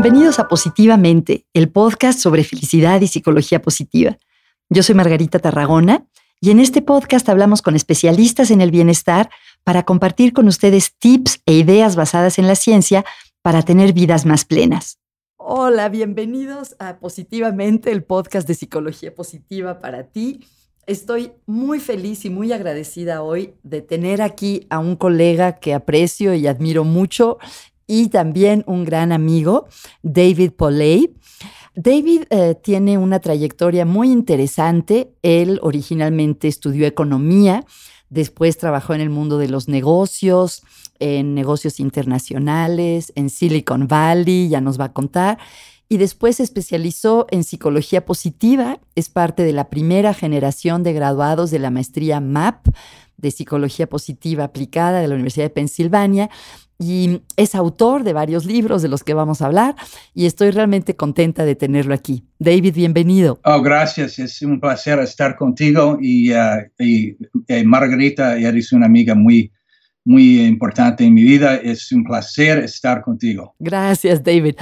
Bienvenidos a Positivamente, el podcast sobre felicidad y psicología positiva. Yo soy Margarita Tarragona y en este podcast hablamos con especialistas en el bienestar para compartir con ustedes tips e ideas basadas en la ciencia para tener vidas más plenas. Hola, bienvenidos a Positivamente, el podcast de psicología positiva para ti. Estoy muy feliz y muy agradecida hoy de tener aquí a un colega que aprecio y admiro mucho y también un gran amigo, David Poley. David eh, tiene una trayectoria muy interesante. Él originalmente estudió economía, después trabajó en el mundo de los negocios, en negocios internacionales, en Silicon Valley, ya nos va a contar. Y después se especializó en psicología positiva, es parte de la primera generación de graduados de la maestría MAP de psicología positiva aplicada de la Universidad de Pensilvania y es autor de varios libros de los que vamos a hablar y estoy realmente contenta de tenerlo aquí. David, bienvenido. Oh, gracias, es un placer estar contigo y, uh, eh, Margarita, eres una amiga muy, muy importante en mi vida. Es un placer estar contigo. Gracias, David.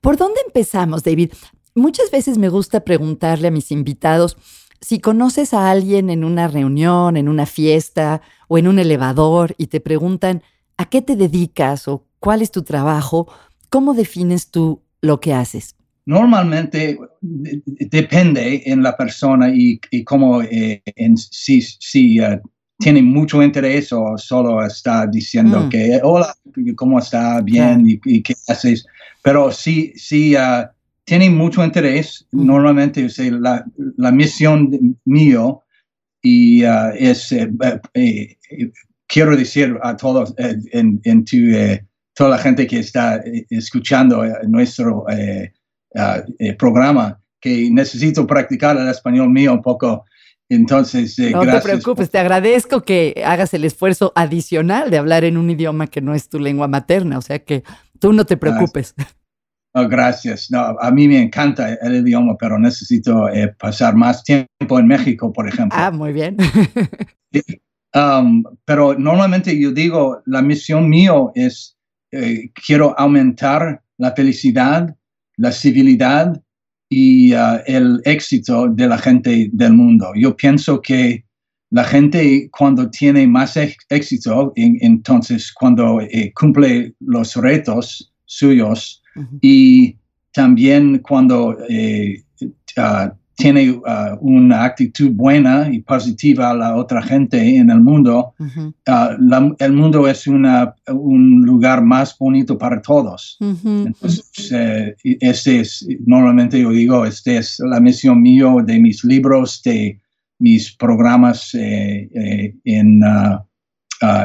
¿Por dónde empezamos, David? Muchas veces me gusta preguntarle a mis invitados si conoces a alguien en una reunión, en una fiesta o en un elevador y te preguntan, a qué te dedicas o cuál es tu trabajo, ¿cómo defines tú lo que haces? Normalmente depende en la persona y, cómo eh, si, si uh, tiene mucho interés o solo está diciendo mm. que hola, ¿cómo está? Bien, y, qué haces? Pero si, si uh, tiene mucho interés, mm. normalmente la, la misión mío y, uh, es eh, eh, quiero decir a todos, eh, en, eh, toda la gente que está eh, escuchando nuestro ah, programa, que necesito practicar el español mío un poco. Entonces, no te preocupes, te agradezco que hagas el esfuerzo adicional de hablar en un idioma que no es tu lengua materna, o sea que tú no te preocupes. Oh, gracias. No, a mí me encanta el idioma, pero necesito pasar más tiempo en México, por ejemplo. Ah, muy bien. Um, pero normalmente yo digo, la misión mío es, eh, quiero aumentar la felicidad, la civilidad y uh, el éxito de la gente del mundo. Yo pienso que la gente cuando tiene más éxito, entonces cuando eh, cumple los retos suyos y también cuando eh, uh, tiene uh, una actitud buena y positiva a la otra gente en el mundo, uh, el mundo es una, un lugar más bonito para todos. Entonces, eh, este es, normalmente yo digo, esta es la misión mío de mis libros, de mis programas eh, eh, en, uh,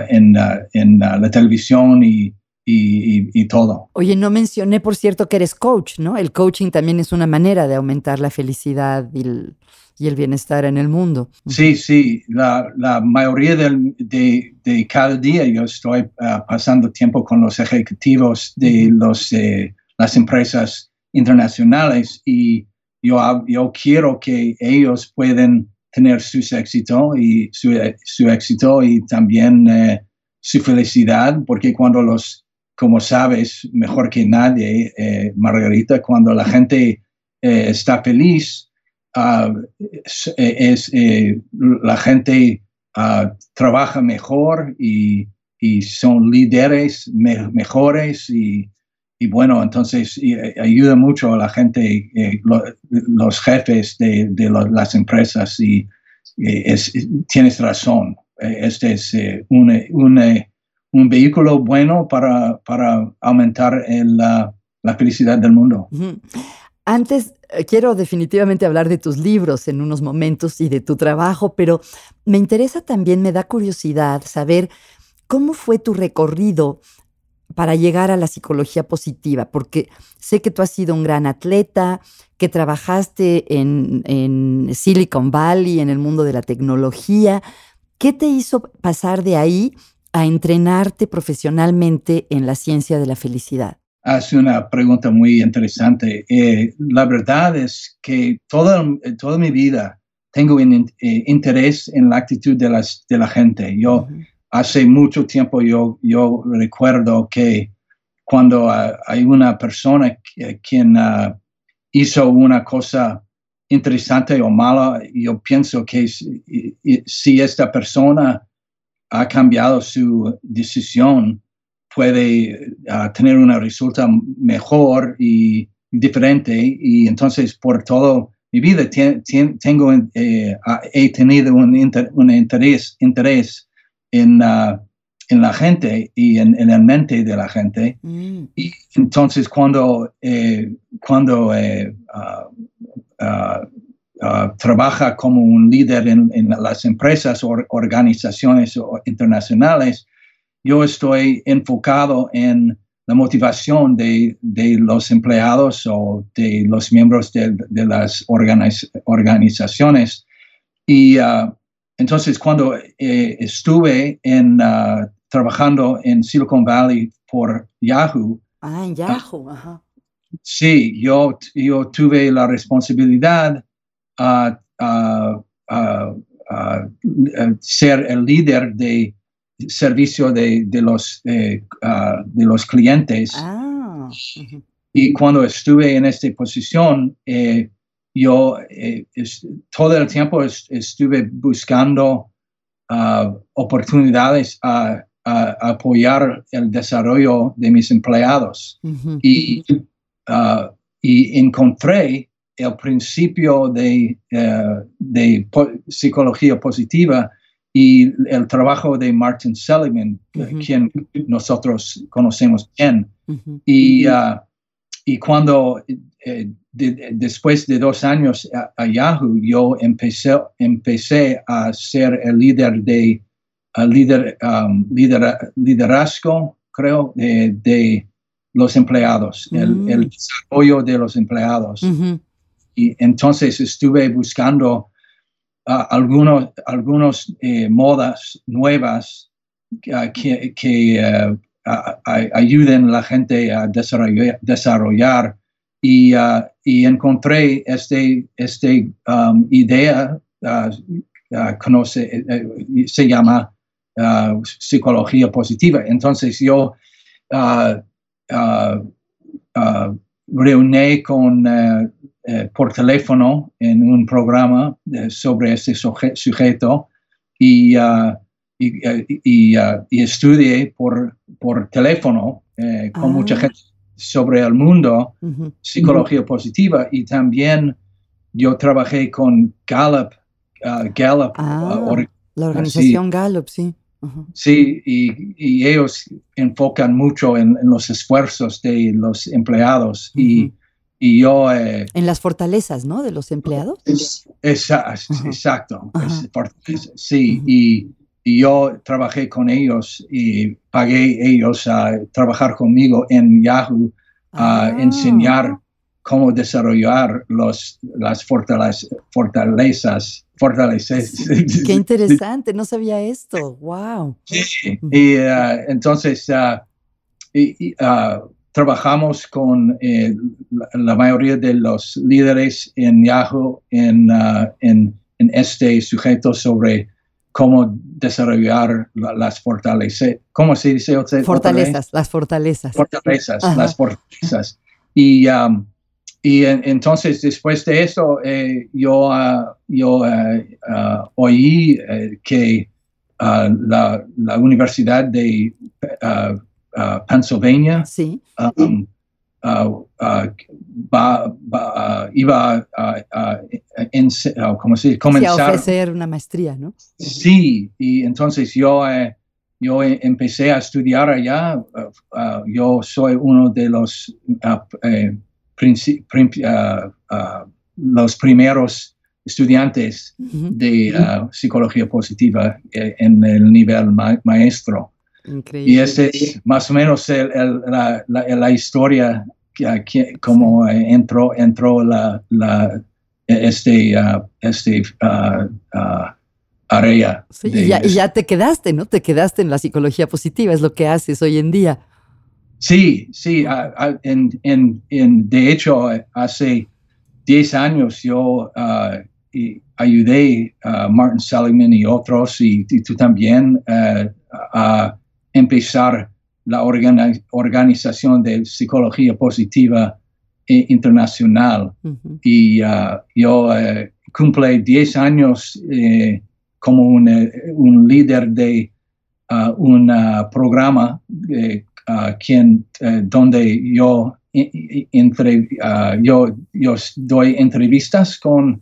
en, en la televisión y y, todo. Oye, no mencioné, por cierto, que eres coach, ¿no? El coaching también es una manera de aumentar la felicidad y el, bienestar en el mundo. Sí, sí, la, mayoría de, cada día yo estoy ah, pasando tiempo con los ejecutivos de los, eh, las empresas internacionales y yo, yo quiero que ellos puedan tener su éxito y su, éxito y también eh, su felicidad, porque cuando los como sabes mejor que nadie, eh, Margarita, cuando la gente eh, está feliz, ah, eh, la gente ah, trabaja mejor y, son líderes mejores y, bueno, entonces ayuda mucho a la gente, los jefes de, las empresas y tienes razón. Este es un un vehículo bueno para, aumentar la, felicidad del mundo. Antes, eh, quiero definitivamente hablar de tus libros en unos momentos y de tu trabajo, pero me interesa también, me da curiosidad saber cómo fue tu recorrido para llegar a la psicología positiva, porque sé que tú has sido un gran atleta, que trabajaste en, en Silicon Valley, en el mundo de la tecnología. ¿Qué te hizo pasar de ahí a entrenarte profesionalmente en la ciencia de la felicidad? Hace una pregunta muy interesante. Eh, la verdad es que toda, toda mi vida tengo eh, interés en la actitud de, las, de la gente. Yo hace mucho tiempo yo, yo recuerdo que cuando hay una persona quien hizo una cosa interesante o mala, yo pienso que si, esta persona ha cambiado su decisión, puede tener una resulta mejor y diferente. Y entonces, por todo mi vida, tengo, eh, he tenido un, interés, interés en, uh, en la gente y en, en, la mente de la gente. Mm. Y entonces, cuando, eh, cuando eh, uh, uh, trabaja como un líder en, en las empresas o organizaciones internacionales, yo estoy enfocado en la motivación de, de, los empleados o de los miembros de, de las organizaciones. Y uh, entonces cuando eh, estuve en, uh, trabajando en Silicon Valley por Yahoo. Ah, en Yahoo, ajá. Sí, yo, yo tuve la responsabilidad uh, ser el líder de servicio de, de los, uh, de los clientes. Ah. Y cuando estuve en esta posición, eh, yo eh, todo el tiempo estuve buscando uh, oportunidades a, apoyar el desarrollo de mis empleados. y, uh, y encontré el principio de, de psicología positiva y el trabajo de Martin Seligman, quien nosotros conocemos bien. y, uh, y cuando eh, después de dos años a, Yahoo, yo empecé, empecé a ser el líder de líder, um, liderazgo, creo, de, los empleados, el, mm. desarrollo de los empleados. Y entonces estuve buscando algunos, algunos eh, modas nuevas que, que uh, ayuden a la gente a desarrollar, desarrollar y, uh, y, encontré este, este um, idea, conoce, eh, eh, se llama psicología positiva. Entonces yo reuní con eh, por teléfono en un programa eh, sobre este sujeto y, uh, y, uh, y, uh, y, estudié por, por teléfono con mucha ah. gente sobre el mundo, psicología positiva y también yo trabajé con Gallup, Gallup ah, la organización Gallup, sí. Sí, y, y, ellos enfocan mucho en, en, los esfuerzos de los empleados y y yo... Eh, en las fortalezas, ¿no? De los empleados. exacto. sí, y, y, yo trabajé con ellos y pagué ellos a trabajar conmigo en Yahoo, a ah. enseñar cómo desarrollar los, las fortalezas. fortalezas fortalezas. Qué interesante, no sabía esto. Wow. Sí, y uh, entonces... Uh, y, uh, trabajamos con eh, la, mayoría de los líderes en Yahoo en, uh, en, en, este sujeto sobre cómo desarrollar las fortalezas. ¿Cómo se dice? Fortalezas, las fortalezas. Fortalezas, las fortalezas. Y, um, y entonces, después de eso, eh, yo, uh, yo uh, oí eh, que la, la, Universidad de Uh, Pennsylvania. Sí. Um, uh, uh, iba a, comenzar. a ofrecer una maestría, ¿no? Sí, y entonces yo, eh, yo empecé a estudiar allá. yo soy uno de los, eh, los primeros estudiantes de psicología positiva eh, en el nivel maestro. Y esa es más o menos la, la, historia que, como entró, entró la, la este, uh, este uh, uh, área. y, ya, te quedaste, ¿no? Te quedaste en la psicología positiva, es lo que haces hoy en día. Sí, sí. en, en, en, de hecho, hace 10 años yo ayudé a Martin Seligman y otros, y, y tú también, a empezar la Organización de Psicología Positiva e Internacional. Y uh, yo uh, cumple 10 años eh, como un, un, líder de un programa quien, donde yo, entre, yo, yo doy entrevistas con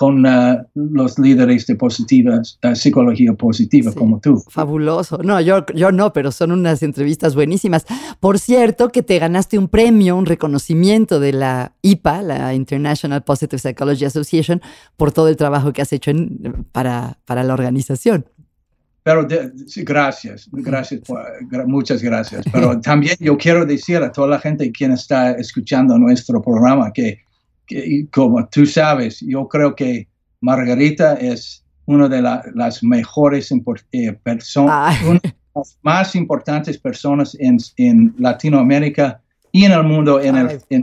con uh, los líderes de positivas, uh, psicología positiva como tú. Fabuloso. No, yo, yo no, pero son unas entrevistas buenísimas. Por cierto, que te ganaste un premio, un reconocimiento de la IPA, la International Positive Psychology Association, por todo el trabajo que has hecho para, para la organización. Pero gracias, gracias, muchas gracias. Pero también yo quiero decir a toda la gente quien está escuchando nuestro programa que como tú sabes, yo creo que Margarita es una de las mejores eh, personas, las más importantes personas en, Latinoamérica y en el mundo en,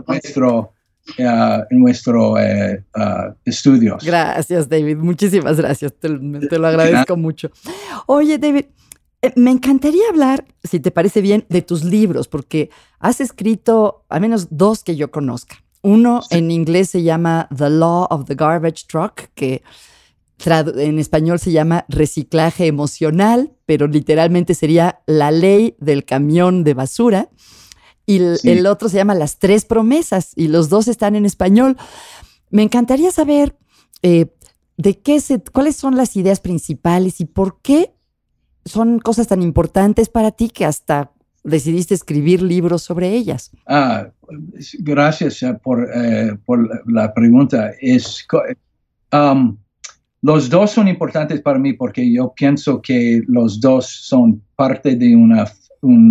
nuestro, uh, en nuestro uh, estudios. Gracias, David. Muchísimas gracias. Te, lo agradezco mucho. Oye, David. Eh, me encantaría hablar, si te parece bien, de tus libros, porque has escrito al menos dos que yo conozca. Uno en inglés se llama The Law of the Garbage Truck, que en español se llama reciclaje emocional, pero literalmente sería la ley del camión de basura. Y el, otro se llama Las tres promesas, y los dos están en español. Me encantaría saber eh, de qué se, cuáles son las ideas principales y por qué son cosas tan importantes para ti que hasta decidiste escribir libros sobre ellas? Ah, gracias eh, por, eh, por la pregunta. Es, um, los dos son importantes para mí porque yo pienso que los dos son parte de una,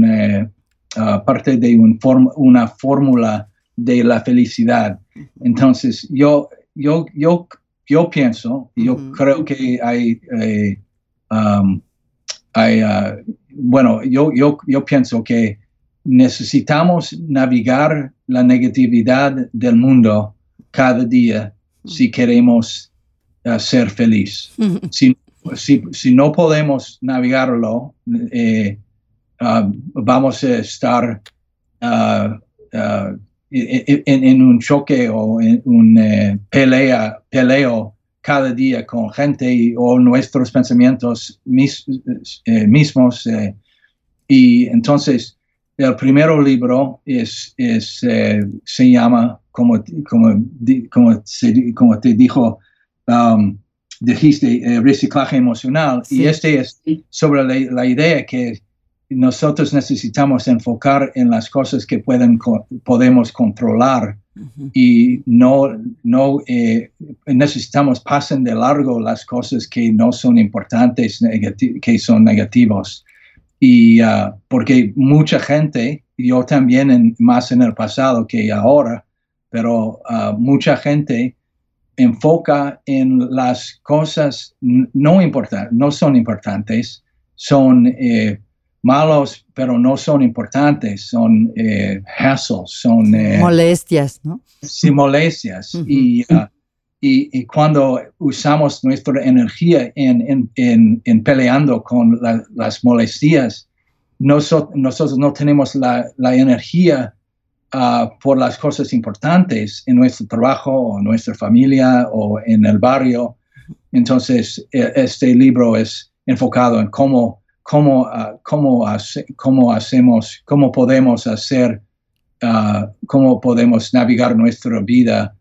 eh, ah, parte de un una fórmula de la felicidad. Entonces, yo, yo, yo, yo pienso, yo creo que hay, um, hay uh, bueno, yo, yo, yo pienso que necesitamos navegar la negatividad del mundo cada día si queremos uh, ser feliz. si, si, no podemos navegarlo, eh, uh, vamos a estar uh, en, un choque o en un eh, pelea, peleo cada día con gente o nuestros pensamientos eh, mismos. Eh, y entonces, el primer libro es, es eh, se llama, como, como, como, como te dijo, um, dijiste, reciclaje emocional. Y este es sobre la, la idea que nosotros necesitamos enfocar en las cosas que pueden, podemos controlar y no, no eh, necesitamos pasen de largo las cosas que no son importantes, que son negativos. Y uh, porque mucha gente, yo también más en el pasado que ahora, pero uh, mucha gente enfoca en las cosas no importantes, no son importantes, son eh, malos, pero no son importantes, son eh, hassles, son... Eh, molestias, ¿no? Sí, molestias. Uh y, y, cuando usamos nuestra energía en, en, en, peleando con las molestias, nosotros, nosotros no tenemos la, la energía uh, por las cosas importantes en nuestro trabajo o en nuestra familia o en el barrio. Entonces, e, este libro es enfocado en cómo cómo, ah, cómo, cómo, hacemos, cómo podemos hacer, uh, cómo podemos navegar nuestra vida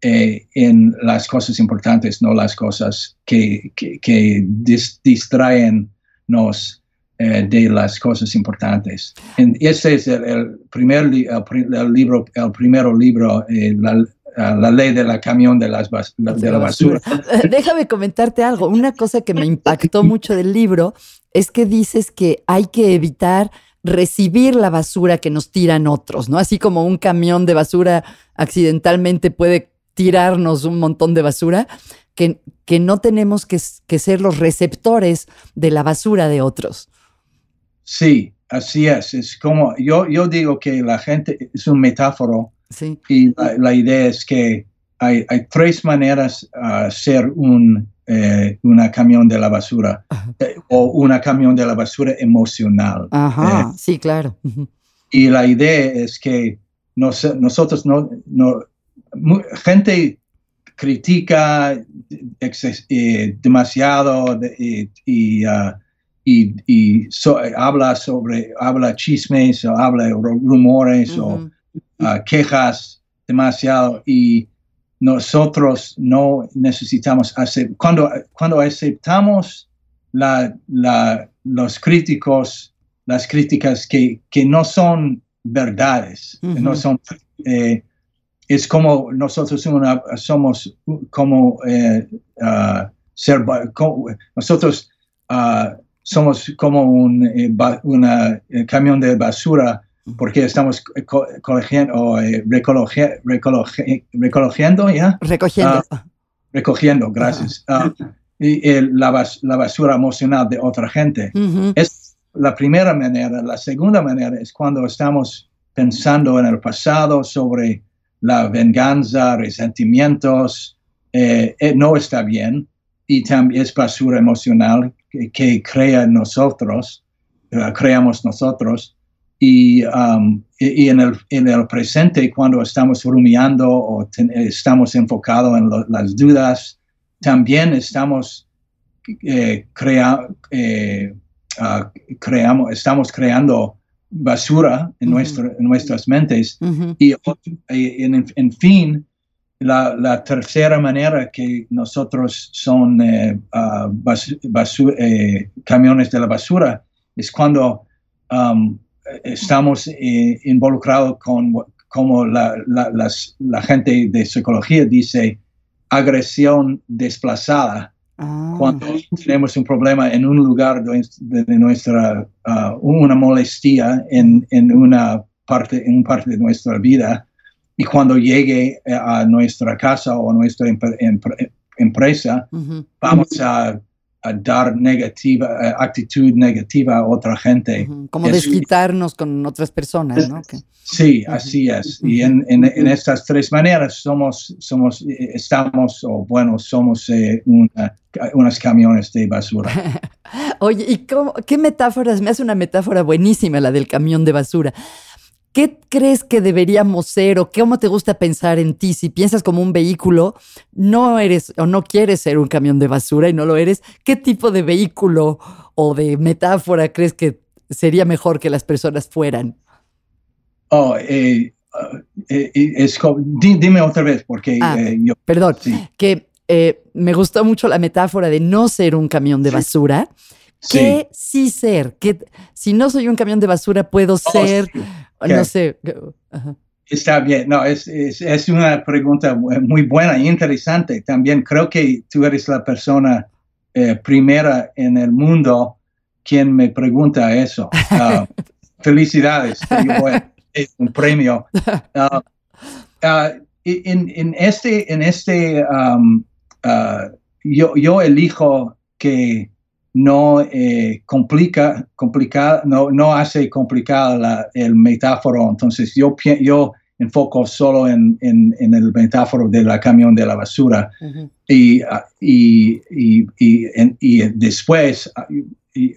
eh, en las cosas importantes, no las cosas que, que, distraen nos eh, de las cosas importantes. este es el, primer el, libro, el primer libro, eh, la, la ley de la camión de, las de la basura. Déjame comentarte algo. Una cosa que me impactó mucho del libro es que dices que hay que evitar recibir la basura que nos tiran otros, ¿no? Así como un camión de basura accidentalmente puede tirarnos un montón de basura, que, que no tenemos que, que ser los receptores de la basura de otros. Sí, así es. Es como, yo, yo digo que la gente es un metáforo y la, idea es que hay, hay tres maneras a ser un eh, una camión de la basura eh, o una camión de la basura emocional. Ajá, sí, claro. Y la idea es que nosotros no, no gente critica demasiado y, uh, y, habla sobre, habla chismes o habla rumores o uh, quejas demasiado y nosotros no necesitamos hacer, cuando, cuando aceptamos la, la, los críticos, las críticas que, que no son verdades, no son, eh, es como nosotros somos como eh, uh, ser, nosotros uh, somos como un una, camión de basura porque estamos cogiendo o eh, recogiendo, ¿ya? Recogiendo. Ah, recogiendo, gracias. Ah, y, la, basura emocional de otra gente. Es la primera manera. La segunda manera es cuando estamos pensando en el pasado sobre la venganza, resentimientos, eh, eh, no está bien y también es basura emocional que, crea nosotros, creamos nosotros. Um, y, en, el, en, el, presente, cuando estamos rumiando o estamos enfocados en las dudas, también estamos, eh, eh ah, creamos, estamos creando basura en, nuestro, en nuestras mentes. Y en, fin, la, la, tercera manera que nosotros son eh, ah, eh, camiones de la basura es cuando um, estamos eh, involucrados con, como la, la, gente de psicología dice, agresión desplazada. Ah. Cuando tenemos un problema en un lugar de, nuestra, uh, una molestia en, en, una parte, en parte de nuestra vida, y cuando llegue a nuestra casa o a nuestra empresa, vamos a a dar negativa, eh, actitud negativa a otra gente. Como desquitarnos con otras personas, ¿no? Sí, así es. Y en, en, estas tres maneras somos, somos, eh, estamos, o bueno, somos eh, unos camiones de basura. Oye, ¿y cómo, qué metáforas? Me hace una metáfora buenísima la del camión de basura. ¿Qué crees que deberíamos ser o cómo te gusta pensar en ti? Si piensas como un vehículo, no eres o no quieres ser un camión de basura y no lo eres, ¿qué tipo de vehículo o de metáfora crees que sería mejor que las personas fueran? Oh, eh, eh, eh, dime otra vez, porque ah, yo... Perdón, que me gustó mucho la metáfora de no ser un camión de basura. ¿Qué sí. ser? Que si no soy un camión de basura, puedo oh, ser no sé. Está bien, no, es, es, una pregunta muy buena e interesante. También creo que tú eres la persona eh, primera en el mundo quien me pregunta eso. Ah, felicidades, es un premio. Ah, ah, en, este, en este um, yo, yo elijo que no eh, complica, complica, no, no hace complicada el metáforo. Entonces yo, yo enfoco solo en, en, el metáforo de la camión de la basura. y, y, y, y, después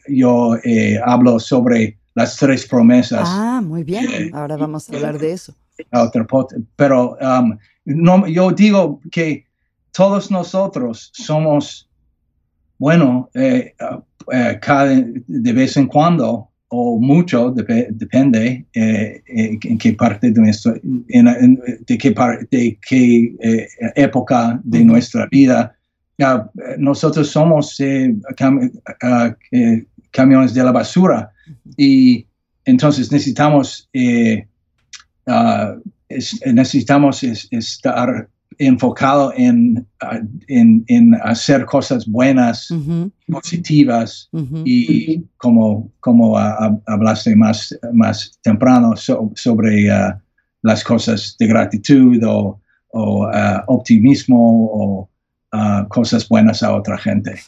yo eh, hablo sobre las tres promesas. Ah, muy bien. Eh, Ahora vamos a hablar de eso. Pero um, no, yo digo que todos nosotros somos bueno, eh, eh, cada, de vez en cuando o mucho, depende eh, en qué parte de nuestra, de qué, de qué época de nuestra vida. nosotros somos camiones de la basura. Y entonces necesitamos, necesitamos estar enfocado en, en, hacer cosas buenas, positivas y como, como hablaste más, más temprano sobre uh, las cosas de gratitud o, uh, optimismo o cosas buenas a otra gente.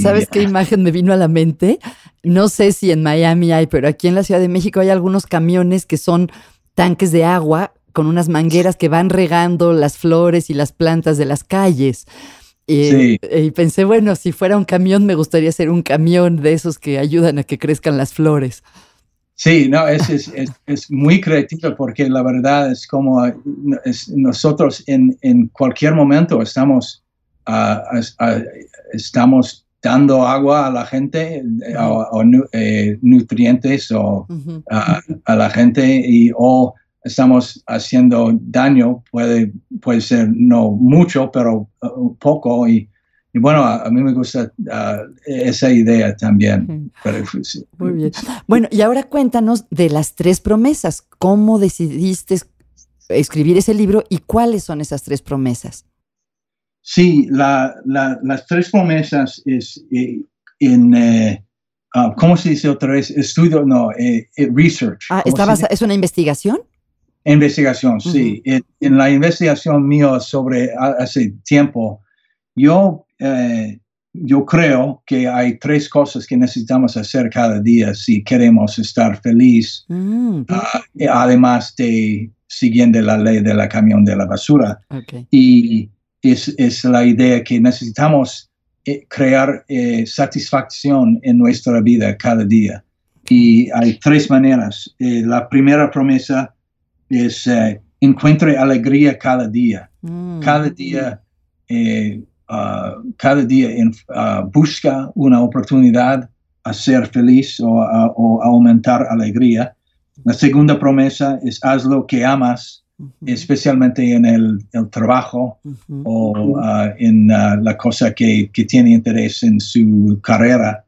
¿Sabes qué imagen me vino a la mente? No sé si en Miami hay, pero aquí en la Ciudad de México hay algunos camiones que son tanques de agua con unas mangueras que van regando las flores y las plantas de las calles. Y, y, pensé, bueno, si fuera un camión, me gustaría ser un camión de esos que ayudan a que crezcan las flores. Sí, no, es, es, es, muy creativo porque la verdad es como nosotros en, en, cualquier momento estamos, uh, uh, estamos dando agua a la gente o, eh, nutrientes o, a la gente y o estamos haciendo daño, puede, puede ser no mucho, pero uh, poco y y bueno, a, mí me gusta ah, esa idea también. Muy bien. Bueno, y ahora cuéntanos de las tres promesas. ¿Cómo decidiste escribir ese libro y cuáles son esas tres promesas? Sí, la, las tres promesas es eh, en, eh, ah, ¿cómo se dice otra vez? Estudio, no, eh, research. Ah, ¿Es una investigación? Investigación, sí. En, en, la investigación mío sobre hace tiempo, yo eh, yo creo que hay tres cosas que necesitamos hacer cada día si queremos estar feliz, mm. ah, además de siguiendo la ley de la camión de la basura. Y es, es, la idea que necesitamos eh, crear eh, satisfacción en nuestra vida cada día. Y hay tres maneras. la primera promesa es encuentre alegría cada día. Mm. Cada día Uh, cada día uh, busca una oportunidad a ser feliz o, a, aumentar alegría. La segunda promesa es haz lo que amas, especialmente en el, trabajo o uh, en la cosa que, que, tiene interés en su carrera.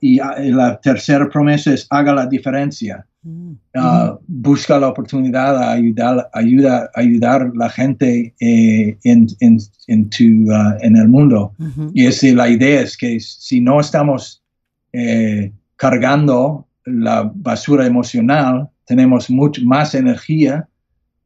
y la tercera promesa es haga la diferencia. Uh, busca la oportunidad de ayudar, ayuda, ayudar a la gente eh, en, en, en, tu, uh, en, el mundo. Y es, la idea es que si no estamos eh, cargando la basura emocional, tenemos mucho más energía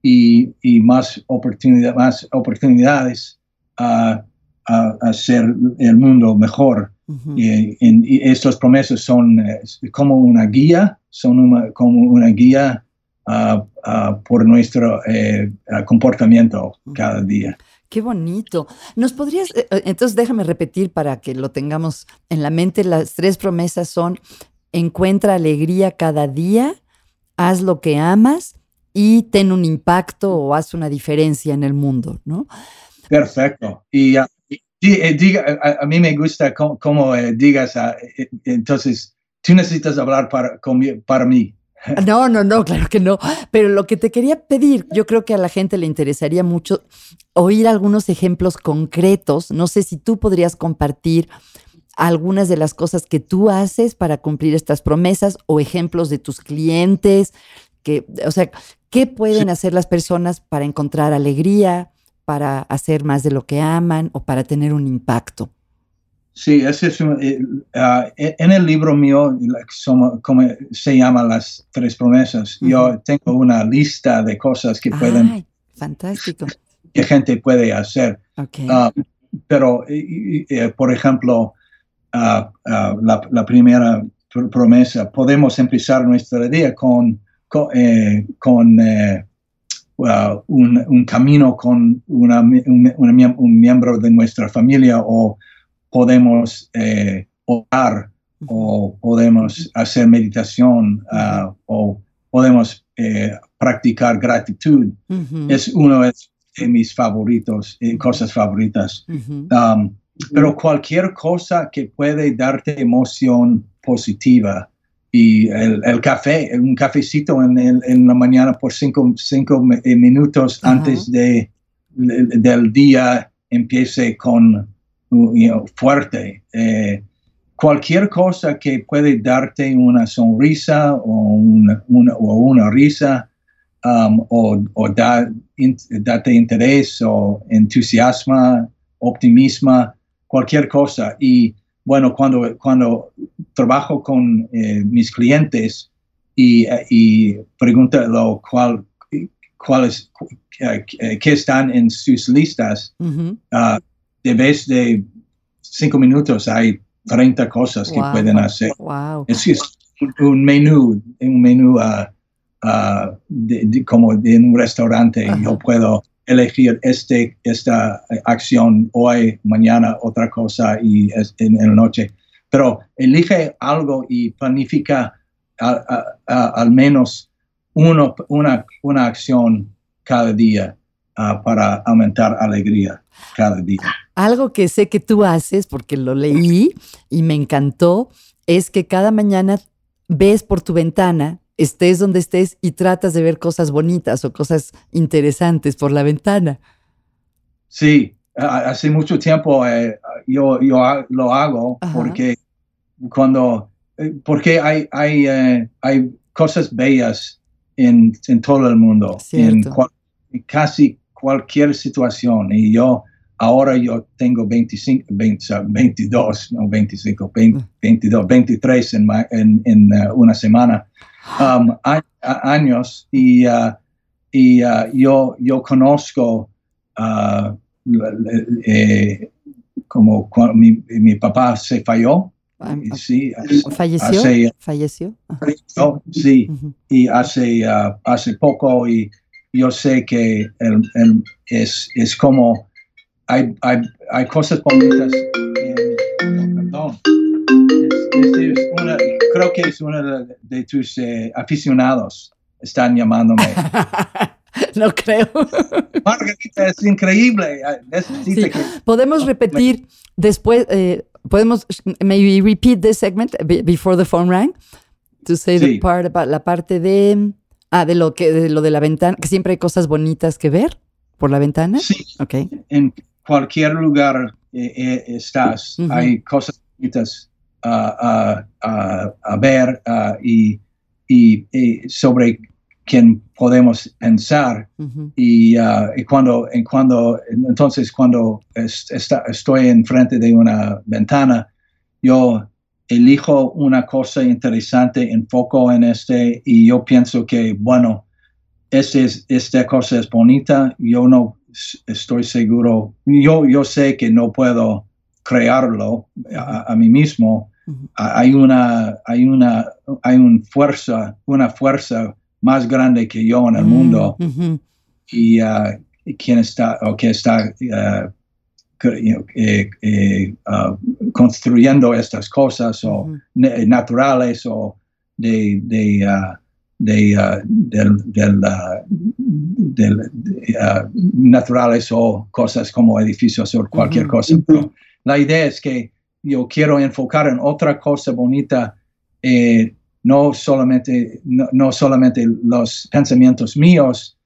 y, y más, oportunidad, más oportunidades a, a, hacer el mundo mejor. y, y, estas promesas son eh, como una guía son como una guía ah, ah, por nuestro eh, ah, comportamiento cada día. Qué bonito. ¿Nos podrías, eh, eh, entonces déjame repetir para que lo tengamos en la mente, las tres promesas son, encuentra alegría cada día, haz lo que amas y ten un impacto o haz una diferencia en el mundo, ¿no? Perfecto. Y, diga, a, mí me gusta cómo, digas, entonces, tú necesitas hablar para, para mí. No, no, no, claro que no. Pero lo que te quería pedir, yo creo que a la gente le interesaría mucho oír algunos ejemplos concretos. No sé si tú podrías compartir algunas de las cosas que tú haces para cumplir estas promesas o ejemplos de tus clientes, que, o sea, ¿qué pueden hacer las personas para encontrar alegría, para hacer más de lo que aman o para tener un impacto? Sí, ese es eh, ah, e, en el libro mío, como se llama las tres promesas, yo tengo una lista de cosas que pueden... Fantástico. Que gente puede hacer. Ah, pero, eh, por ejemplo, ah, la, primera promesa, podemos empezar nuestro día con, con, eh, un, camino con un miembro de nuestra familia o podemos eh, orar o podemos hacer meditación uh, o podemos eh, practicar gratitud. Es uno de mis favoritos, eh, cosas favoritas. Um, pero cualquier cosa que puede darte emoción positiva y el, café, un cafecito en, en, la mañana por cinco, cinco minutos antes de, del día empiece con fuerte. Eh, cualquier cosa que puede darte una sonrisa o una, o una risa um, o, o darte interés o entusiasmo, optimismo, cualquier cosa. Y bueno, cuando, cuando trabajo con eh, mis clientes y, y cuál, cuáles, qué están en sus listas, de vez de cinco minutos hay 30 cosas que pueden hacer. Es, un menú, un menú uh, uh, como de un restaurante. Yo puedo elegir este, esta acción hoy, mañana, otra cosa y en, la noche. Pero elige algo y planifica al menos uno, una, una acción cada día ah, para aumentar alegría cada día. Algo que sé que tú haces, porque lo leí y me encantó, es que cada mañana ves por tu ventana estés donde estés y tratas de ver cosas bonitas o cosas interesantes por la ventana. Sí, hace mucho tiempo eh, yo, yo, lo hago porque cuando eh, porque hay, hay, eh, hay cosas bellas en, en, todo el mundo, en, casi cualquier situación. Y yo ahora yo tengo 25, 22, no 25, 22, 23 en, en, en una semana um, años y, uh, y uh, yo, yo conozco uh, eh, como cuando mi, mi, papá se falló. Sí, falleció. falleció. sí, y hace, hace poco y yo sé que el, el, es, es como hay, hay, hay cosas bonitas. En, perdón creo que es uno de, tus eh, aficionados. Están llamándome. no creo. Margarita, es increíble. Podemos repetir después, eh, podemos, maybe repeat this segment before the phone rang, to say the part about la parte de, ah, de lo que, de lo de la ventana, que siempre hay cosas bonitas que ver por la ventana. Sí. Okay. En cualquier lugar eh, estás, hay cosas bonitas a ver y, y, sobre quién podemos pensar. y, y, cuando, cuando, entonces, cuando está, estoy enfrente de una ventana, yo elijo una cosa interesante, enfoco en este y yo pienso que, bueno, este es, esta cosa es bonita, yo no estoy seguro, yo, yo sé que no puedo crearlo a, mí mismo, hay una, hay una, hay un fuerza, una fuerza más grande que yo en el mm, mundo y uh, quien está o que está uh, eh, eh, uh, construyendo estas cosas o naturales o de, de, de del, del, naturales o cosas como edificios o cualquier cosa. la idea es que yo quiero enfocar en otra cosa bonita, eh, no, solamente, no, solamente los pensamientos míos,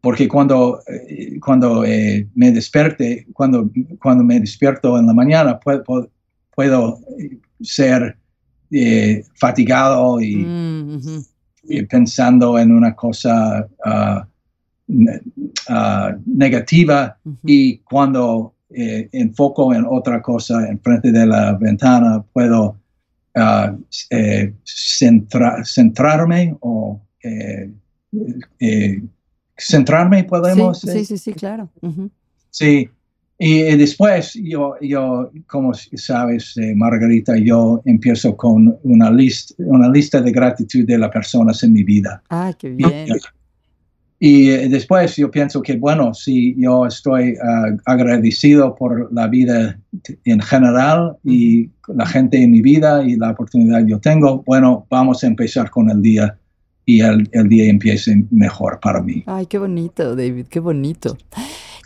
porque cuando, eh, cuando eh, me despierte, cuando, cuando me despierto en la mañana, puedo, puedo ser fatigado y, mm, pensando en una cosa ah, ah, negativa y cuando eh, enfoco en otra cosa enfrente de la ventana, puedo ah, eh, centrarme o eh, centrarme, podemos. Sí, sí, sí, claro. Sí, y, después yo, yo, como sabes, Margarita, yo empiezo con una lista, una lista de gratitud de las personas en mi vida. Ah, qué bien. Y eh, después yo pienso que, bueno, si yo estoy ah, agradecido por la vida en general y la gente en mi vida y la oportunidad que yo tengo, bueno, vamos a empezar con el día y el, el día empiece mejor para mí. Ay, qué bonito, David, qué bonito.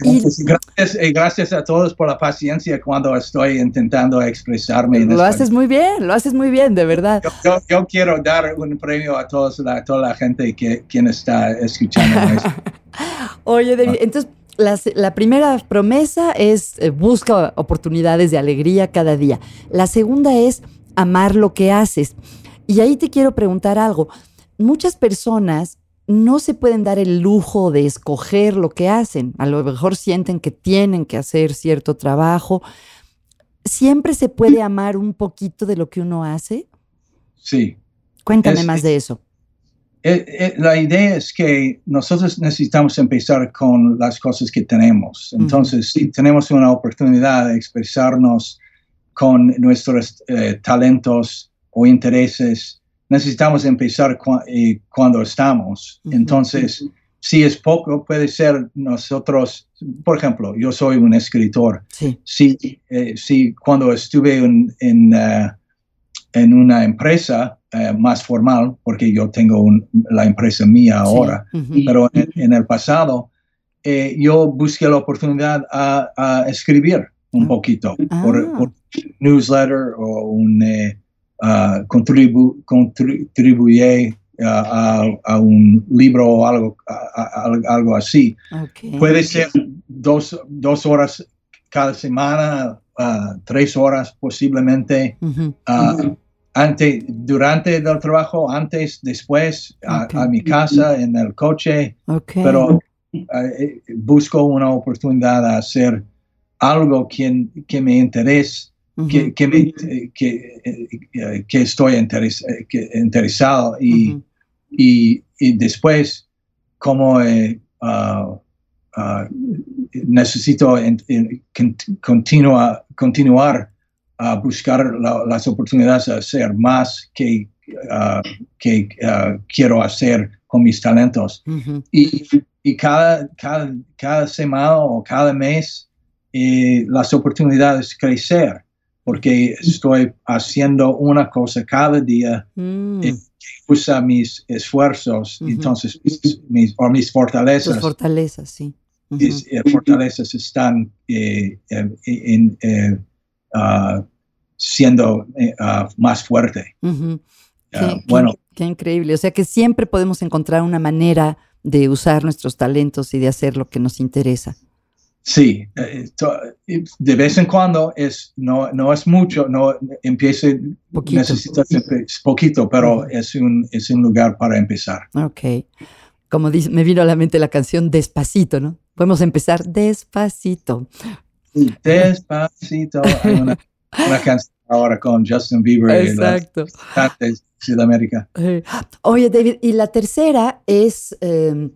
Gracias, eh, gracias, a todos por la paciencia cuando estoy intentando expresarme. lo haces muy bien, lo haces muy bien, de verdad. Yo, quiero dar un premio a todos, la, toda la gente que quien está escuchando Oye, David, entonces la, primera promesa es eh, busca oportunidades de alegría cada día. La segunda es amar lo que haces. Y ahí te quiero preguntar algo. Muchas personas no se pueden dar el lujo de escoger lo que hacen. A lo mejor sienten que tienen que hacer cierto trabajo. ¿Siempre se puede amar un poquito de lo que uno hace? Sí. Cuéntame más de eso. Eh, eh, la idea es que nosotros necesitamos empezar con las cosas que tenemos. Entonces, si tenemos una oportunidad de expresarnos con nuestros eh, talentos o intereses, necesitamos empezar eh, cuando estamos. Entonces, si es poco, puede ser nosotros, por ejemplo, yo soy un escritor. Sí. Si, eh, si cuando estuve en, en, uh, en una empresa uh, más formal, porque yo tengo un, la empresa mía ahora, Sí. Ujú. pero en, en el pasado, eh, yo busqué la oportunidad a, a escribir un Ah. poquito Ah. por, por newsletter o un eh, ah, contribu, contribuye a, a- un libro o algo, a- a- algo así. Puede ser dos, dos horas cada semana, ah, tres horas posiblemente, Ujú. ah, ante, durante el trabajo, antes, después, a, mi casa, en el coche, pero eh, busco una oportunidad de hacer algo que, que me interese Que, que, me- eh, que, eh, eh, que estoy interes- interesado y, Ujú. y, y después como eh, ah, ah, necesito en- en- cont- continua- continuar a buscar la- las oportunidades de hacer más que, ah, que ah, quiero hacer con mis talentos Ujú. y, y cada, cada, cada semana o cada mes eh, las oportunidades crecer, porque estoy haciendo una cosa cada día Mm. que usa mis esfuerzos, entonces mis, mis- o mis fortalezas, Tus fortalezas, sí. Mis eh, fortalezas están eh, en, ah, siendo eh, ah, más fuerte. Ah, qué- bueno, Qué increíble. O sea que siempre podemos encontrar una manera de usar nuestros talentos y de hacer lo que nos interesa. Sí, eh, de vez en cuando es no, no es mucho, no empiece Poquito. necesitas poquito, pero es un es un lugar para empezar. Ok. Como dice, me vino a la mente la canción Despacito, ¿no? Podemos empezar despacito. Despacito, hay una, una canción ahora con Justin Bieber y las Exacto. de Sudamérica. Oye, David, y la tercera es eh,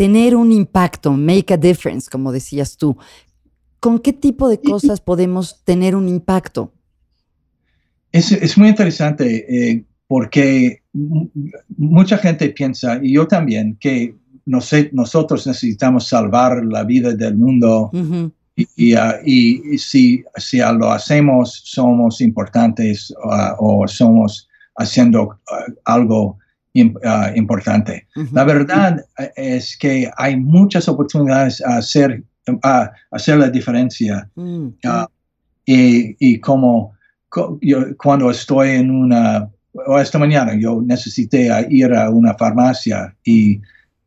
tener un impacto, make a difference, como decías tú. ¿Con qué tipo de cosas podemos tener un impacto? Es, es muy interesante eh, porque mu- mucha gente piensa, y yo también, que nosotros necesitamos salvar la vida del mundo y, y, ah, y- si, si lo hacemos, somos importantes ah, o somos haciendo ah, algo ah, importante. La verdad eh, es que hay muchas oportunidades a hacer, a hacer la diferencia Mm, Ah, y, y como co- yo, cuando estoy en una, o esta mañana yo necesité ir a una farmacia y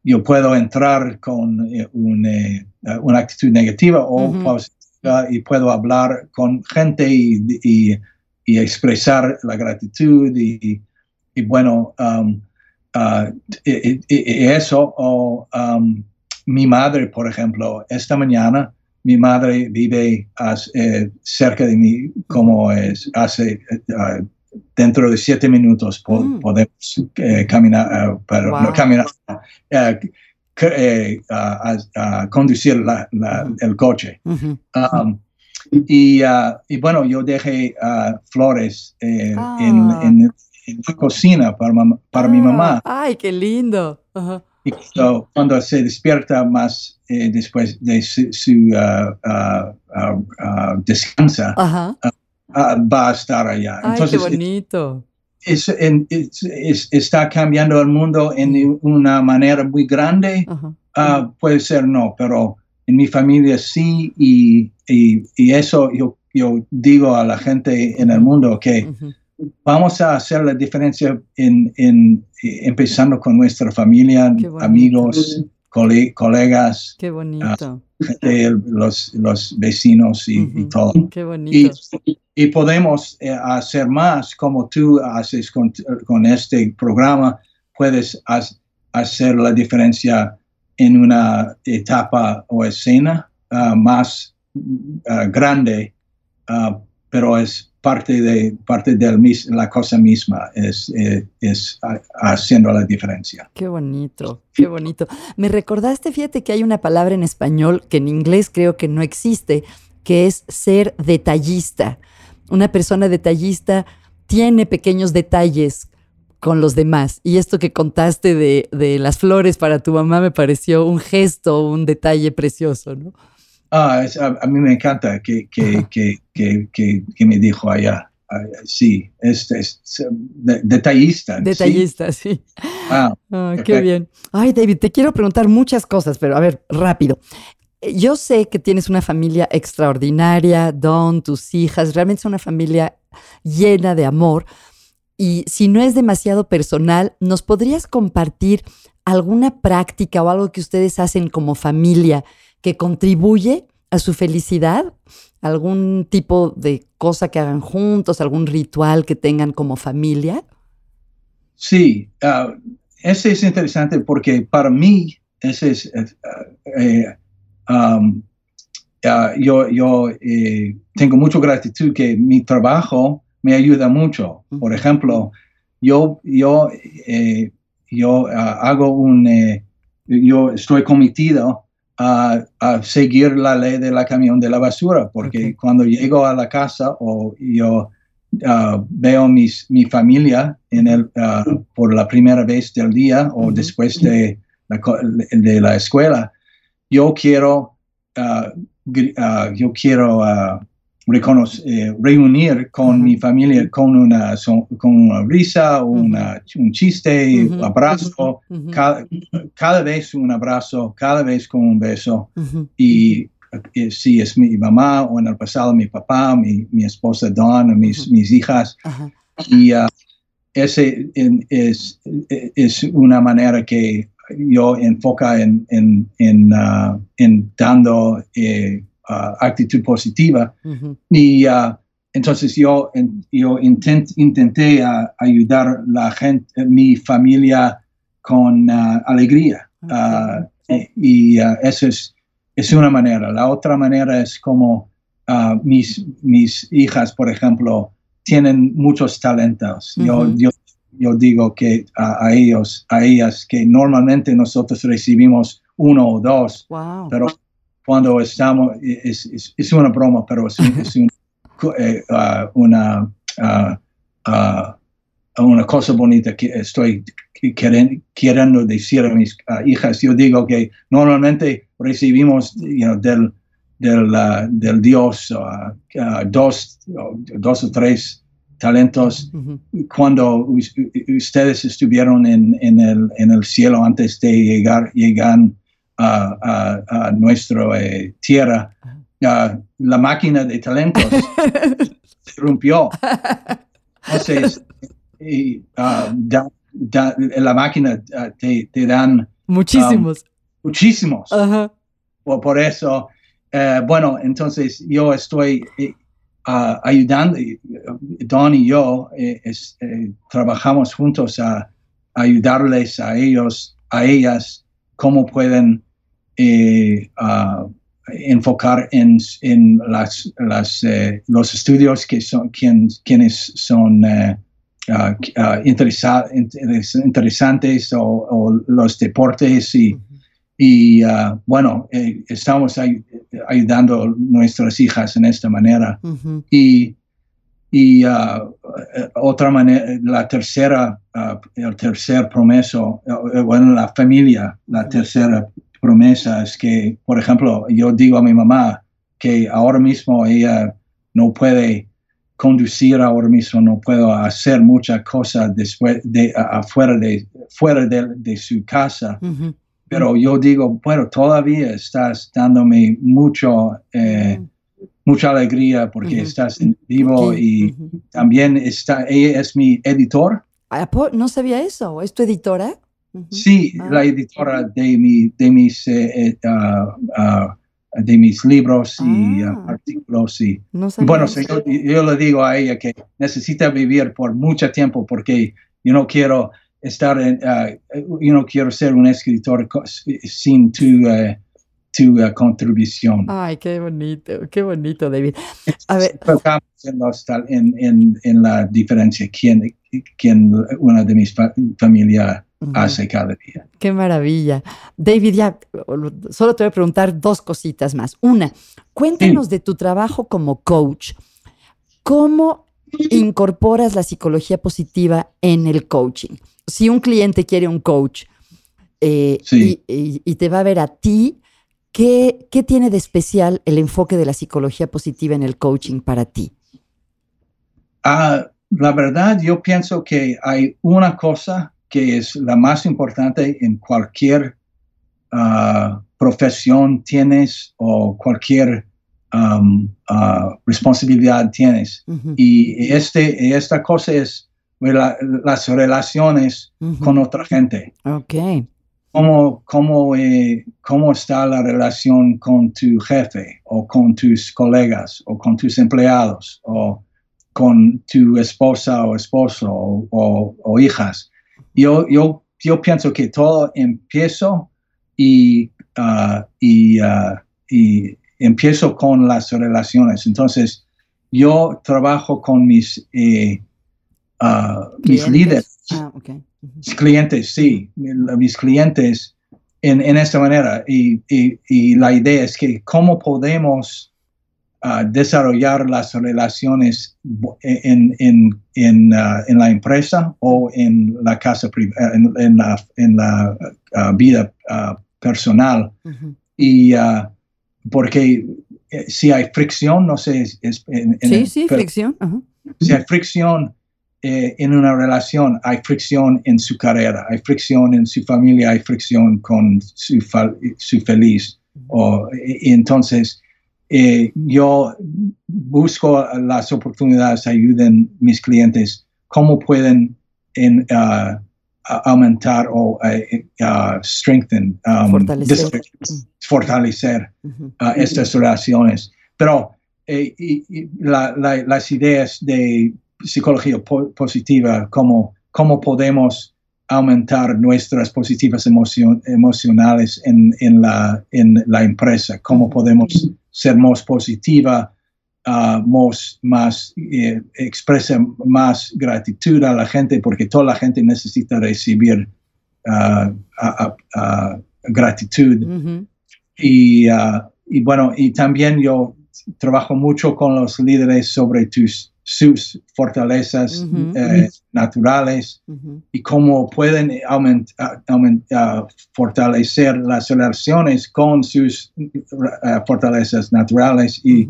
yo puedo entrar con eh, un, eh, una actitud negativa o positiva y puedo hablar con gente y, y- y expresar la gratitud y, y bueno, um, y eso o um, mi madre, por ejemplo, esta mañana mi madre vive as- eh, cerca de mí, como es, hace eh, ah, dentro de siete minutos po- Mm. podemos eh, caminar, ah, pero Wow. no caminar, eh, eh, ah, conducir la- la- Ujú. el coche. Um, y, y bueno, yo dejé flores eh, Ah. en, en- en la cocina para, mam- para mi Ah, mamá. Ay, qué lindo. Ajá. Y cuando, cuando se despierta más eh, después de su, su, ah, ah, ah, ah, descansa, ah, va a estar allá. Ay, Entonces, qué bonito. es- en- es- es- está cambiando el mundo en una manera muy grande. Ah, puede ser no, pero en mi familia sí, y, y- y eso yo, yo digo a la gente en el mundo que. Vamos a hacer la diferencia en, en- eh, empezando con nuestra familia, bonito. amigos, cole- colegas, Qué bonito. eh, los, los vecinos y, todo. Qué Y, bonito. y podemos eh, hacer más como tú haces con, con este programa, puedes ha- hacer la diferencia en una etapa o escena ah, más ah, grande, ah, pero es parte de parte de la cosa misma, es, eh, es haciendo la diferencia. Qué bonito, qué bonito. Me recordaste, fíjate que hay una palabra en español que en inglés creo que no existe, que es ser detallista. Una persona detallista tiene pequeños detalles con los demás. Y esto que contaste de, de, las flores para tu mamá me pareció un gesto, un detalle precioso, ¿no? Ah, a, mí me encanta que, que, que, que, me dijo allá. Ah, sí, es, es, detallista. Detallista, sí. Ah, ah qué bien. Ay, David, te quiero preguntar muchas cosas, pero a ver, rápido. Yo sé que tienes una familia extraordinaria, Don, tus hijas, realmente es una familia llena de amor. Y si no es demasiado personal, ¿nos podrías compartir alguna práctica o algo que ustedes hacen como familia que contribuye a su felicidad? ¿Algún tipo de cosa que hagan juntos, algún ritual que tengan como familia? Sí, uh, ese es interesante porque para mí ese es eh, eh, um, yo, yo eh, tengo mucha gratitud que mi trabajo me ayuda mucho. Por ejemplo, yo, yo, eh, yo ah, hago un, yo estoy cometido a, seguir la ley de la camión de la basura, porque cuando llego a la casa o yo ah, veo mis, mi familia en el, ah, por la primera vez del día o después de la, de la escuela, yo quiero uh, yo quiero uh, reconocer, reunir con mi familia con una, con una risa, una, un chiste, un abrazo, cada, cada, vez un abrazo, cada vez con un beso. Y, si es mi mamá o en el pasado mi papá, mi, mi esposa Dawn, mis, mis hijas. Y uh, ese es, es una manera que yo enfoca en, en, en, uh, en dando eh, uh, actitud positiva. Y uh, entonces yo, yo intent, intenté ayudar la gente, mi familia con alegría. Eh, y eso es, es una manera. La otra manera es como mis, mis hijas, por ejemplo, tienen muchos talentos. yo, yo yo digo que a, ellos, a ellas, que normalmente nosotros recibimos uno o dos, pero cuando estamos, es, es, una broma, pero es, eh, uh, una, uh, uh, una cosa bonita que estoy queriendo decir a mis hijas. Yo digo que normalmente recibimos del, del, del Dios dos, dos o tres talentos cuando ustedes estuvieron en, en, el, en, el, cielo antes de llegar llegan a, a, nuestra eh, tierra. la máquina de talentos se rompió. Entonces, ah, la máquina ah, te, te, dan muchísimos. Um, muchísimos. Por, eso, eh, bueno, entonces yo estoy eh, ayudando, Don y yo eh, eh, trabajamos juntos a, ayudarles a ellos, a ellas, cómo pueden eh, enfocar en, en las, las, los estudios que son, quienes son interesantes o, los deportes y, y uh, bueno, eh, estamos ayudando a nuestras hijas en esta manera. Y, y uh, otra manera, la tercera, uh, el tercer promesa, bueno, la familia, la tercera promesa es que, por ejemplo, yo digo a mi mamá que ahora mismo ella no puede conducir ahora mismo, no puedo hacer muchas cosas después de, afuera de, fuera de, su casa. Pero yo digo, bueno, todavía estás dándome mucho, eh, mucha alegría porque estás en vivo y también está, ella es mi editor. Ah, no sabía eso, ¿es tu editora? Sí, la ah. editora de, mi, de mis... Eh, eh, ah, de mis libros y artículos. Y, bueno, yo, yo, le digo a ella que necesita vivir por mucho tiempo porque yo no quiero estar en, uh, yo no quiero ser un escritor sin tu, uh, tu uh, contribución. Ay, qué bonito, qué bonito, David. A ver. En, en, en, la diferencia quién, quién una de mis familia hace cada día. Qué maravilla. David, ya solo te voy a preguntar dos cositas más. Una, cuéntanos de tu trabajo como coach. ¿Cómo incorporas la psicología positiva en el coaching? Si un cliente quiere un coach eh, y, te va a ver a ti, ¿qué, ¿qué tiene de especial el enfoque de la psicología positiva en el coaching para ti? Ah, la verdad, yo pienso que hay una cosa que es la más importante en cualquier uh, profesión tienes o cualquier um, uh, responsabilidad tienes. Y este, esta cosa es las relaciones con otra gente. Ok. ¿Cómo, cómo, eh, ¿Cómo está la relación con tu jefe o con tus colegas o con tus empleados o con tu esposa o esposo o, hijas. Yo, yo, yo pienso que todo empiezo y, uh, y, uh, y empiezo con las relaciones. Entonces, yo trabajo con mis, eh, uh, mis líderes, ah, mis clientes, sí, mis clientes en, en esta manera. Y, y, y, la idea es que cómo podemos desarrollar las relaciones en, en, en, uh, en, la empresa o en la casa en, en, la, en la uh, vida uh, personal. Y porque eh, si hay fricción, no sé, es, sí, sí, fricción. Si hay fricción eh, en una relación, hay fricción en su carrera, hay fricción en su familia, hay fricción con su, su feliz. o, y entonces, eh, yo busco las oportunidades, ayuden mis clientes, cómo pueden en, uh, aumentar o uh, uh, strengthen, um, fortalecer, fortalecer estas relaciones. Pero eh, y, la, la, las ideas de psicología positiva, cómo, cómo podemos aumentar nuestras positivas emocionales en, en, la, en la empresa, cómo podemos ser más positiva, uh, más, más eh, expresa más gratitud a la gente, porque toda la gente necesita recibir uh, gratitud. y, uh, y bueno, y también yo trabajo mucho con los líderes sobre tus sus fortalezas eh, naturales y cómo pueden aumentar, fortalecer las relaciones con sus eh, fortalezas naturales y,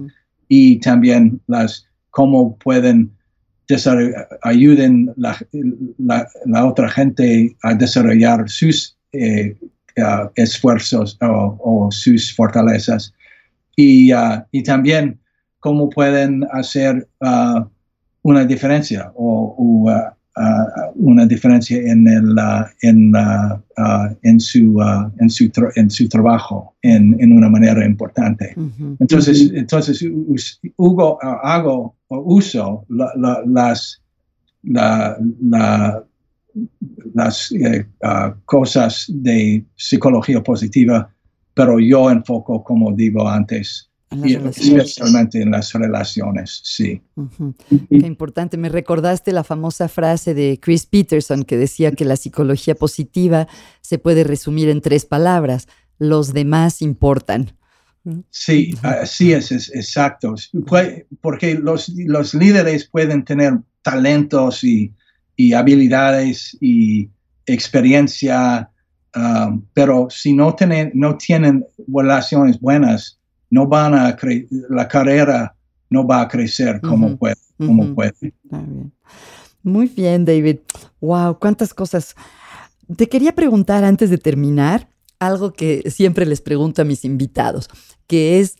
y, también las cómo pueden ayuden la, la, otra gente a desarrollar sus eh, esfuerzos o, sus fortalezas. Y, y también cómo pueden hacer uh, una diferencia o uh, uh, una diferencia en, el, en, en, su, en, su, en su trabajo en, en una manera importante. Entonces, entonces Hugo, hago o uso las, las eh, cosas de psicología positiva, pero yo enfoco, como digo antes, especialmente en las relaciones, sí. Qué importante. Me recordaste la famosa frase de Chris Peterson que decía que la psicología positiva se puede resumir en tres palabras. Los demás importan. Sí, así es, exacto. Porque los, los, líderes pueden tener talentos y, y habilidades y experiencia, um, pero si no tienen, no tienen relaciones buenas, no van a la carrera no va a crecer como puede. Como puede. Muy bien, David. Wow, cuántas cosas. Te quería preguntar antes de terminar algo que siempre les pregunto a mis invitados, que es,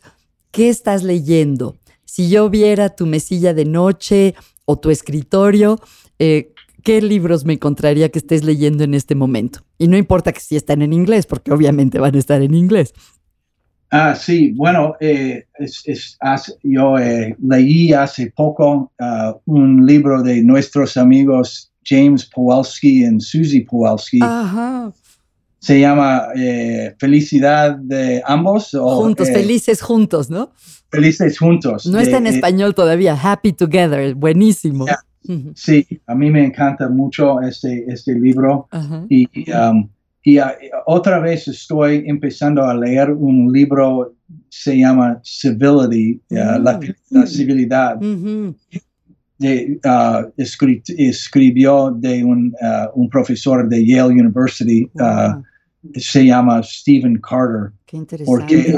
¿qué estás leyendo? Si yo viera tu mesilla de noche o tu escritorio, eh, ¿qué libros me encontraría que estés leyendo en este momento? Y no importa que si están en inglés, porque obviamente van a estar en inglés. Ah, sí, bueno, eh, yo eh, leí hace poco ah, un libro de nuestros amigos James Powalski y Susie Powalski. Se llama eh, Felicidad de ambos. juntos, felices juntos, ¿no? Felices juntos. No está en español todavía, Happy Together, buenísimo. Sí, a mí me encanta mucho este, este libro. Y um, y ah, otra vez estoy empezando a leer un libro, se llama Civility, la, mm. civilidad, de, uh, escri- escribió de un, un profesor de Yale University, Wow, se llama Stephen Carter, qué interesante. porque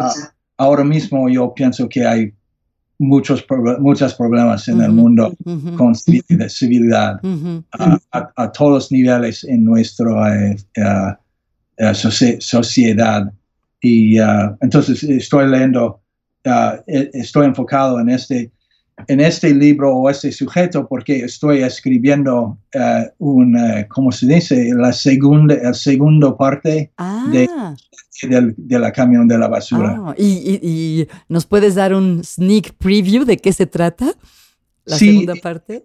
ahora mismo yo pienso que hay muchos, muchos problemas en el Ujú. mundo Ujú, con civi- civilidad. A, a- a todos los niveles en nuestra eh, eh, eh, socie- sociedad. Y uh, entonces estoy leyendo, uh, estoy enfocado en este, en este libro o este sujeto porque estoy escribiendo uh, un, uh, ¿cómo se dice? La segunda, el segundo parte Ah, del, de la camión de la basura. ah, ¿y, y- y nos puedes dar un sneak preview de qué se trata? La Sí. segunda parte.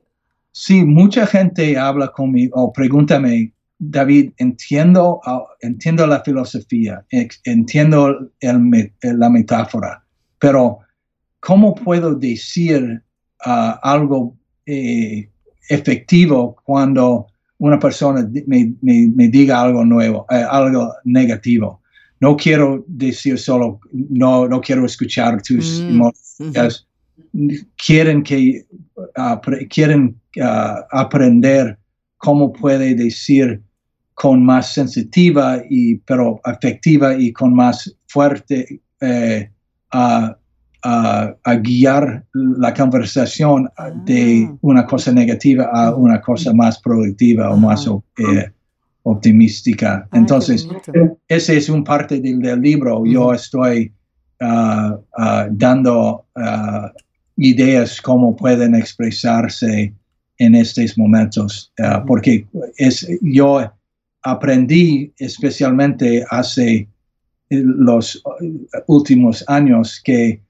Sí, mucha gente habla conmigo o pregúntame, David, entiendo, ah, entiendo la filosofía, entiendo el me- la metáfora, pero ¿cómo puedo decir ah, algo eh, efectivo cuando una persona me, me- me diga algo nuevo, eh, algo negativo? No quiero decir solo, no, no quiero escuchar tus Mm, emociones. Quieren que apre- quieren ah, aprender cómo puede decir con más sensitiva y pero afectiva y con más fuerte eh, a, a- a guiar la conversación de Ah. una cosa negativa a una cosa más productiva o más eh, optimística. Entonces, ese es un parte del, del libro. Yo estoy ah, ah, dando ideas cómo pueden expresarse en estos momentos, porque es, yo aprendí especialmente hace eh, los eh, últimos años que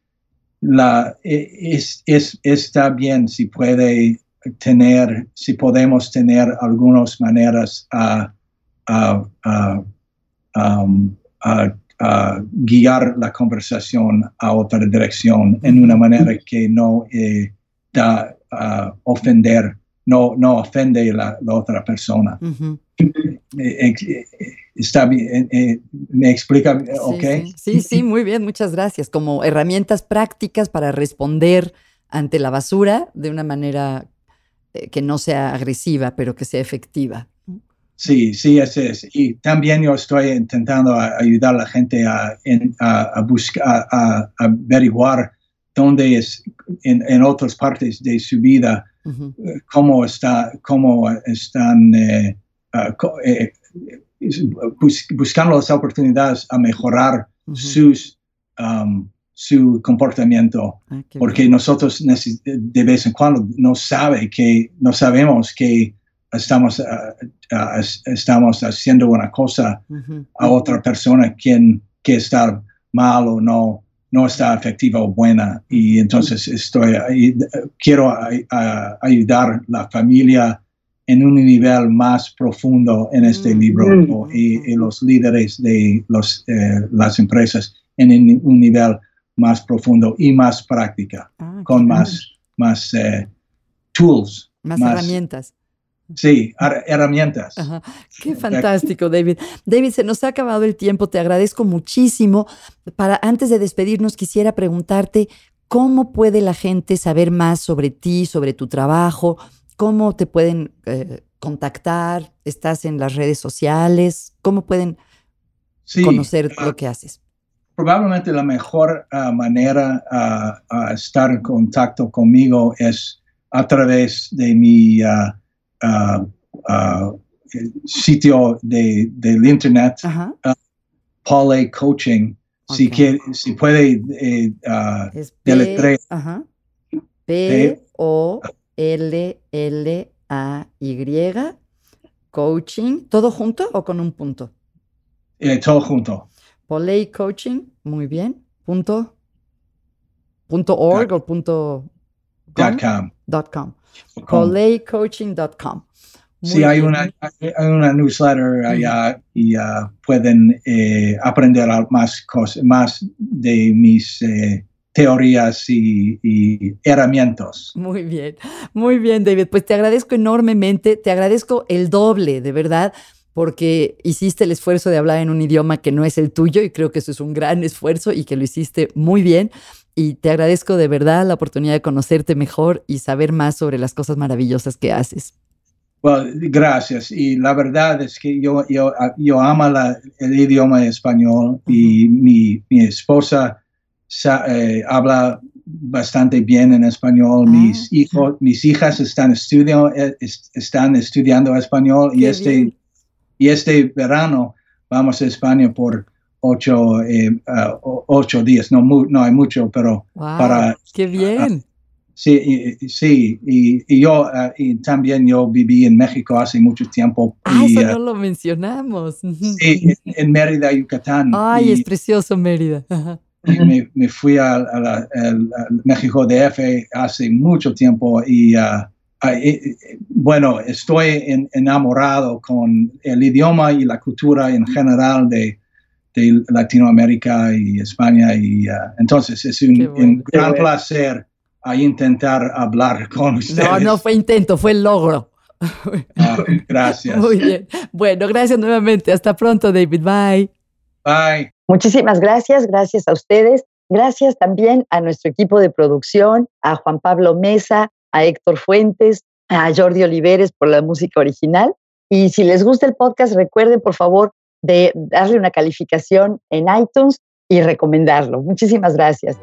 la, eh, es, es- está bien si puede tener, si podemos tener algunas maneras a, a- a- um, a- a guiar la conversación a otra dirección en una manera que no eh, da a ofender, no, no ofende la, la otra persona. Eh, eh, está bien, eh, me explica, Sí, ok. sí, sí, muy bien, muchas gracias. Como herramientas prácticas para responder ante la basura de una manera que no sea agresiva, pero que sea efectiva. Sí, sí, ese es. Y también yo estoy intentando ayudar a la gente a, a, a buscar, a, a averiguar dónde es, en, en otras partes de su vida, cómo, está, cómo están eh, eh, bus- buscando las oportunidades a mejorar sus, um, su comportamiento. Ah, porque bien. nosotros de vez en cuando no sabe que no sabemos que estamos ah, ah, es- estamos haciendo una cosa a otra persona quien que está mal o no no está efectiva o buena. Y entonces estoy eh, quiero ay- a- ayudar la familia en un nivel más profundo en este Mm. libro Mm. y, y los líderes de los, eh, las empresas en un- nivel más profundo y más práctica Ah, con más, más eh, tools. Más más- herramientas. Sí, her- herramientas. Ajá. Qué fantástico, David. David, se nos ha acabado el tiempo, te agradezco muchísimo. Para antes de despedirnos, quisiera preguntarte cómo puede la gente saber más sobre ti, sobre tu trabajo, cómo te pueden eh, contactar, estás en las redes sociales, cómo pueden Sí, conocer ah, lo que haces. probablemente la mejor ah, manera a a estar en contacto conmigo es a través de mi sitio de, del internet, Ajá. A. Coaching. Si, quiere- si puede eh, Es Deletreo. P, ajá. P O L L A Y coaching, todo junto o con un punto? eh, todo junto. Poley Coaching, muy bien. Punto, punto org o punto dot com. com. Dot com. Com. Poleycoaching.com. Sí, hay una, hay una newsletter allá y ah, pueden eh, aprender más cosas, más de mis eh, teorías y, y herramientas. Muy bien, muy bien, David. Pues te agradezco enormemente, te agradezco el doble, de verdad, porque hiciste el esfuerzo de hablar en un idioma que no es el tuyo y creo que eso es un gran esfuerzo y que lo hiciste muy bien. Y te agradezco de verdad la oportunidad de conocerte mejor y saber más sobre las cosas maravillosas que haces. Bueno, gracias. Y la verdad es que yo, yo, yo amo el idioma español y mi, mi, esposa eh, habla bastante bien en español. Ah, mis, hijos, mis hijas están, estudiando, eh, están estudiando español y este, y este verano vamos a España por ocho, eh, uh, ocho días. No, no hay mucho, pero para... ¡Qué bien! Sí, sí, y, yo ah, y también yo viví en México hace mucho tiempo. Ah, eso ah, no lo mencionamos. Sí, en, Mérida, Yucatán. Ay, es precioso Mérida. Y me, fui a, México DF hace mucho tiempo y, ah, bueno, estoy enamorado con el idioma y la cultura en general de, Latinoamérica y España y entonces es un gran placer a intentar hablar con ustedes. No, no fue intento, fue logro. Ah, gracias. Muy bien. Bueno, gracias nuevamente. Hasta pronto, David. Bye. Bye. Muchísimas gracias. Gracias a ustedes. Gracias también a nuestro equipo de producción, a Juan Pablo Mesa, a Héctor Fuentes, a Jordi Oliveres por la música original. Y si les gusta el podcast, recuerden por favor de darle una calificación en iTunes y recomendarlo. Muchísimas gracias.